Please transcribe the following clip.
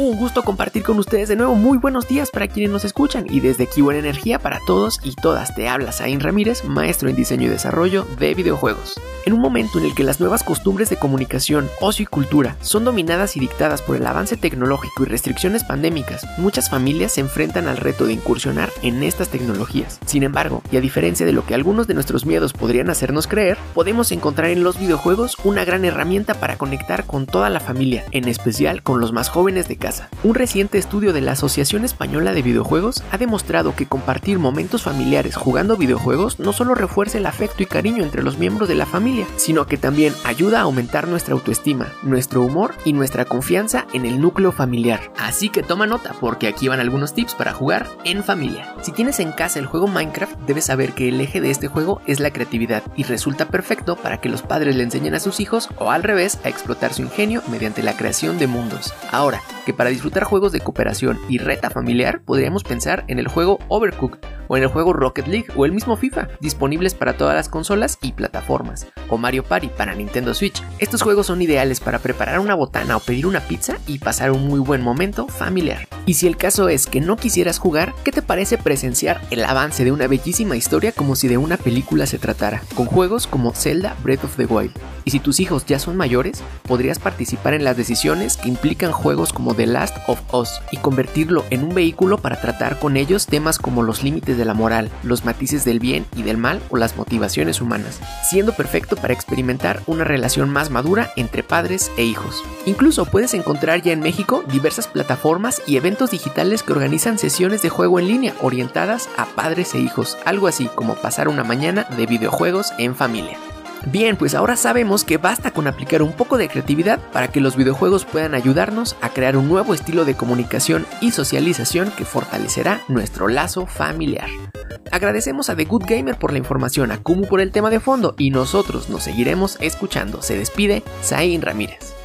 Un gusto compartir con ustedes de nuevo. Muy buenos días para quienes nos escuchan y desde aquí buena energía para todos y todas. Te habla Zain Ramírez, maestro en diseño y desarrollo de videojuegos. En un momento en el que las nuevas costumbres de comunicación, ocio y cultura son dominadas y dictadas por el avance tecnológico y restricciones pandémicas, muchas familias se enfrentan al reto de incursionar en estas tecnologías. Sin embargo, y a diferencia de lo que algunos de nuestros miedos podrían hacernos creer, podemos encontrar en los videojuegos una gran herramienta para conectar con toda la familia, en especial con los más jóvenes de casa un reciente estudio de la Asociación Española de Videojuegos ha demostrado que compartir momentos familiares jugando videojuegos no solo refuerza el afecto y cariño entre los miembros de la familia, sino que también ayuda a aumentar nuestra autoestima, nuestro humor y nuestra confianza en el núcleo familiar. Así que toma nota porque aquí van algunos tips para jugar en familia. Si tienes en casa el juego Minecraft, debes saber que el eje de este juego es la creatividad y resulta perfecto para que los padres le enseñen a sus hijos o al revés a explotar su ingenio mediante la creación de mundos. Ahora, que para disfrutar juegos de cooperación y reta familiar podríamos pensar en el juego Overcooked o en el juego Rocket League o el mismo FIFA, disponibles para todas las consolas y plataformas, o Mario Party para Nintendo Switch. Estos juegos son ideales para preparar una botana o pedir una pizza y pasar un muy buen momento familiar. Y si el caso es que no quisieras jugar, ¿qué te parece presenciar el avance de una bellísima historia como si de una película se tratara, con juegos como Zelda Breath of the Wild? Y si tus hijos ya son mayores, podrías participar en las decisiones que implican juegos como The Last of Us y convertirlo en un vehículo para tratar con ellos temas como los límites de la moral, los matices del bien y del mal o las motivaciones humanas, siendo perfecto para experimentar una relación más madura entre padres e hijos. Incluso puedes encontrar ya en México diversas plataformas y eventos digitales que organizan sesiones de juego en línea orientadas a padres e hijos, algo así como pasar una mañana de videojuegos en familia. Bien, pues ahora sabemos que basta con aplicar un poco de creatividad para que los videojuegos puedan ayudarnos a crear un nuevo estilo de comunicación y socialización que fortalecerá nuestro lazo familiar. Agradecemos a The Good Gamer por la información, a Kumu por el tema de fondo y nosotros nos seguiremos escuchando. Se despide Zain Ramírez.